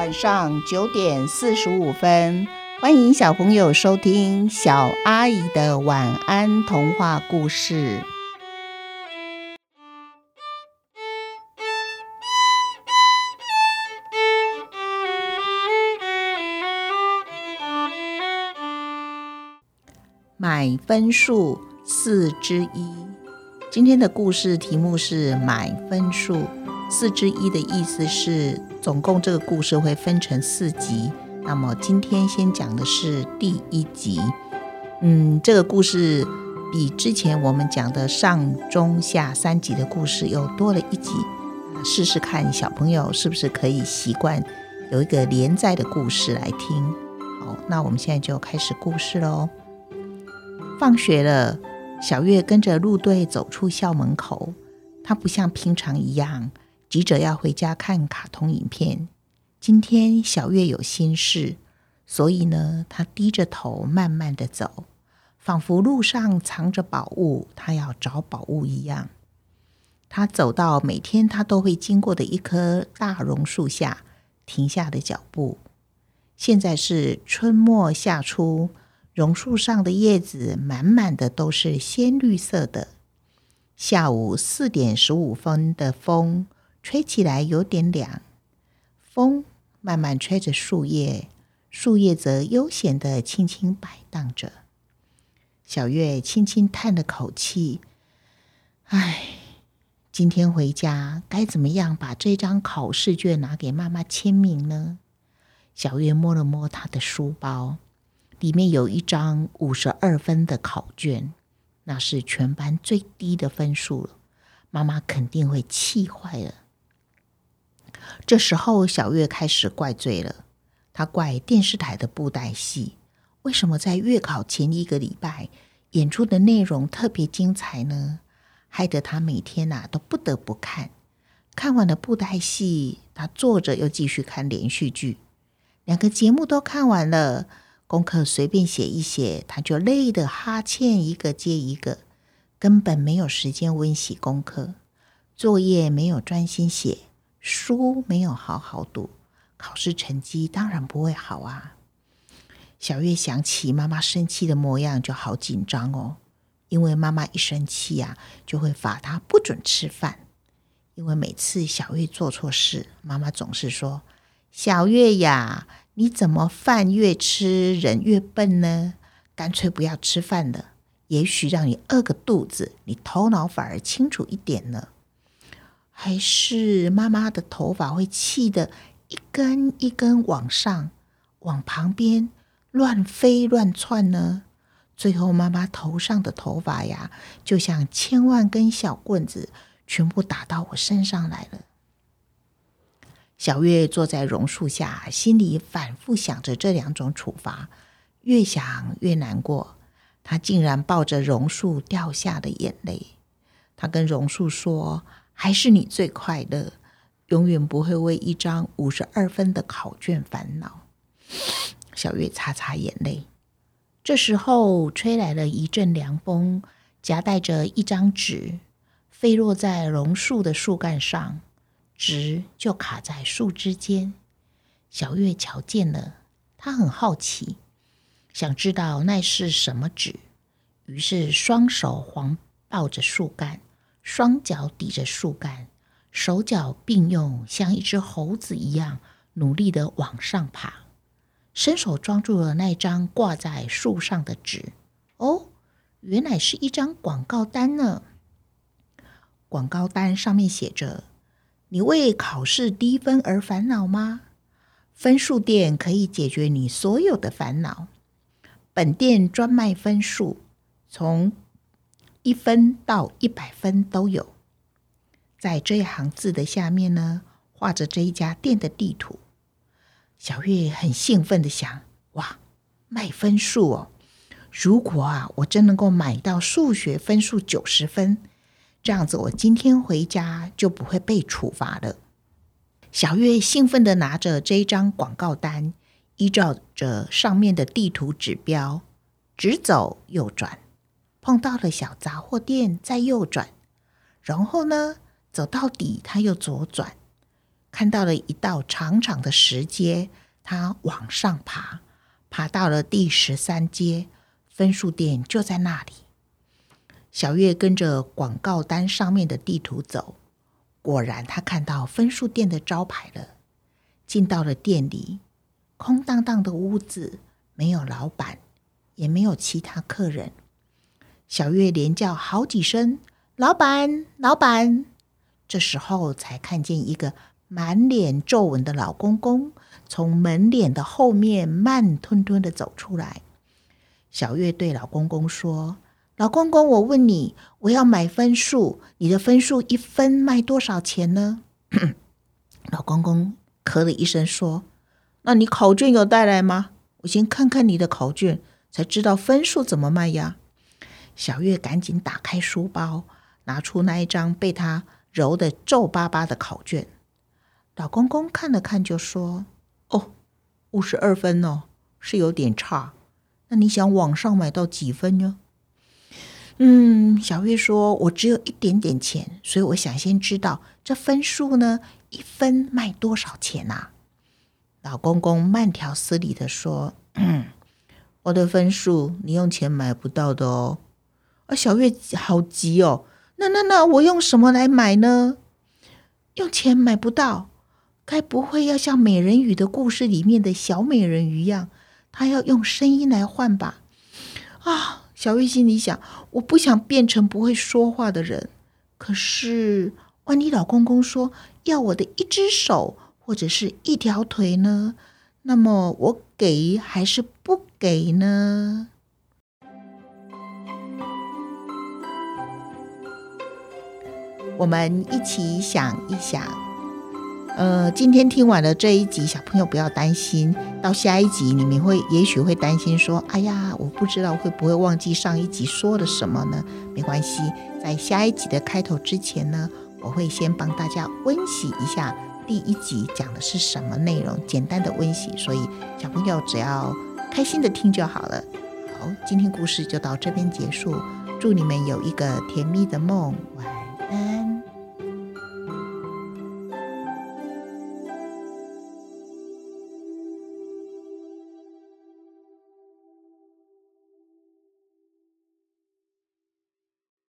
晚上九点四十五分，欢迎小朋友收听小阿姨的晚安童话故事。买分数四之一，今天的故事题目是买分数。四之一的意思是，总共这个故事会分成四集。那么今天先讲的是第一集。嗯，这个故事比之前我们讲的上中下三集的故事又多了一集。试试看，小朋友是不是可以习惯有一个连载的故事来听？好，那我们现在就开始故事喽。放学了，小月跟着路队走出校门口。她不像平常一样。急着要回家看卡通影片。今天小月有心事，所以呢，她低着头慢慢的走，仿佛路上藏着宝物，她要找宝物一样。她走到每天她都会经过的一棵大榕树下，停下的脚步。现在是春末夏初，榕树上的叶子满满的都是鲜绿色的。下午四点十五分的风。吹起来有点凉，风慢慢吹着树叶，树叶则悠闲的轻轻摆荡着。小月轻轻叹了口气：“唉，今天回家该怎么样把这张考试卷拿给妈妈签名呢？”小月摸了摸她的书包，里面有一张五十二分的考卷，那是全班最低的分数了，妈妈肯定会气坏了。这时候，小月开始怪罪了。她怪电视台的布袋戏，为什么在月考前一个礼拜演出的内容特别精彩呢？害得她每天呐都不得不看。看完了布袋戏，她坐着又继续看连续剧。两个节目都看完了，功课随便写一写，她就累得哈欠一个接一个，根本没有时间温习功课，作业没有专心写。书没有好好读，考试成绩当然不会好啊。小月想起妈妈生气的模样，就好紧张哦。因为妈妈一生气呀，就会罚她不准吃饭。因为每次小月做错事，妈妈总是说：“小月呀，你怎么饭越吃人越笨呢？干脆不要吃饭了，也许让你饿个肚子，你头脑反而清楚一点呢。”还是妈妈的头发会气得一根一根往上，往旁边乱飞乱窜呢？最后，妈妈头上的头发呀，就像千万根小棍子，全部打到我身上来了。小月坐在榕树下，心里反复想着这两种处罚，越想越难过。她竟然抱着榕树掉下的眼泪。她跟榕树说。还是你最快乐，永远不会为一张五十二分的考卷烦恼。小月擦擦眼泪。这时候，吹来了一阵凉风，夹带着一张纸，飞落在榕树的树干上，纸就卡在树枝间。小月瞧见了，她很好奇，想知道那是什么纸，于是双手环抱着树干。双脚抵着树干，手脚并用，像一只猴子一样努力的往上爬，伸手抓住了那张挂在树上的纸。哦，原来是一张广告单呢！广告单上面写着：“你为考试低分而烦恼吗？分数店可以解决你所有的烦恼。本店专卖分数，从……”一分到一百分都有，在这一行字的下面呢，画着这一家店的地图。小月很兴奋的想：哇，卖分数哦！如果啊，我真能够买到数学分数九十分，这样子我今天回家就不会被处罚了。小月兴奋的拿着这一张广告单，依照着上面的地图指标，直走右转。碰到了小杂货店，再右转，然后呢，走到底，他又左转，看到了一道长长的石阶，他往上爬，爬到了第十三阶，分数店就在那里。小月跟着广告单上面的地图走，果然他看到分数店的招牌了。进到了店里，空荡荡的屋子，没有老板，也没有其他客人。小月连叫好几声：“老板，老板！”这时候才看见一个满脸皱纹的老公公从门脸的后面慢吞吞的走出来。小月对老公公说：“老公公，我问你，我要买分数，你的分数一分卖多少钱呢？”老公公咳了一声说：“那你考卷有带来吗？我先看看你的考卷，才知道分数怎么卖呀。”小月赶紧打开书包，拿出那一张被他。揉的皱巴巴的考卷，老公公看了看，就说：“哦，五十二分哦，是有点差。那你想网上买到几分呢？”嗯，小月说：“我只有一点点钱，所以我想先知道这分数呢，一分卖多少钱呐？”老公公慢条斯理的说：“嗯，我的分数你用钱买不到的哦。”啊，小月好急哦。那那那，我用什么来买呢？用钱买不到，该不会要像美人鱼的故事里面的小美人鱼一样，她要用声音来换吧？啊，小月心里想，我不想变成不会说话的人。可是，万一老公公说要我的一只手或者是一条腿呢？那么我给还是不给呢？我们一起想一想，呃，今天听完了这一集，小朋友不要担心，到下一集你们会也许会担心说，哎呀，我不知道会不会忘记上一集说了什么呢？没关系，在下一集的开头之前呢，我会先帮大家温习一下第一集讲的是什么内容，简单的温习，所以小朋友只要开心的听就好了。好，今天故事就到这边结束，祝你们有一个甜蜜的梦，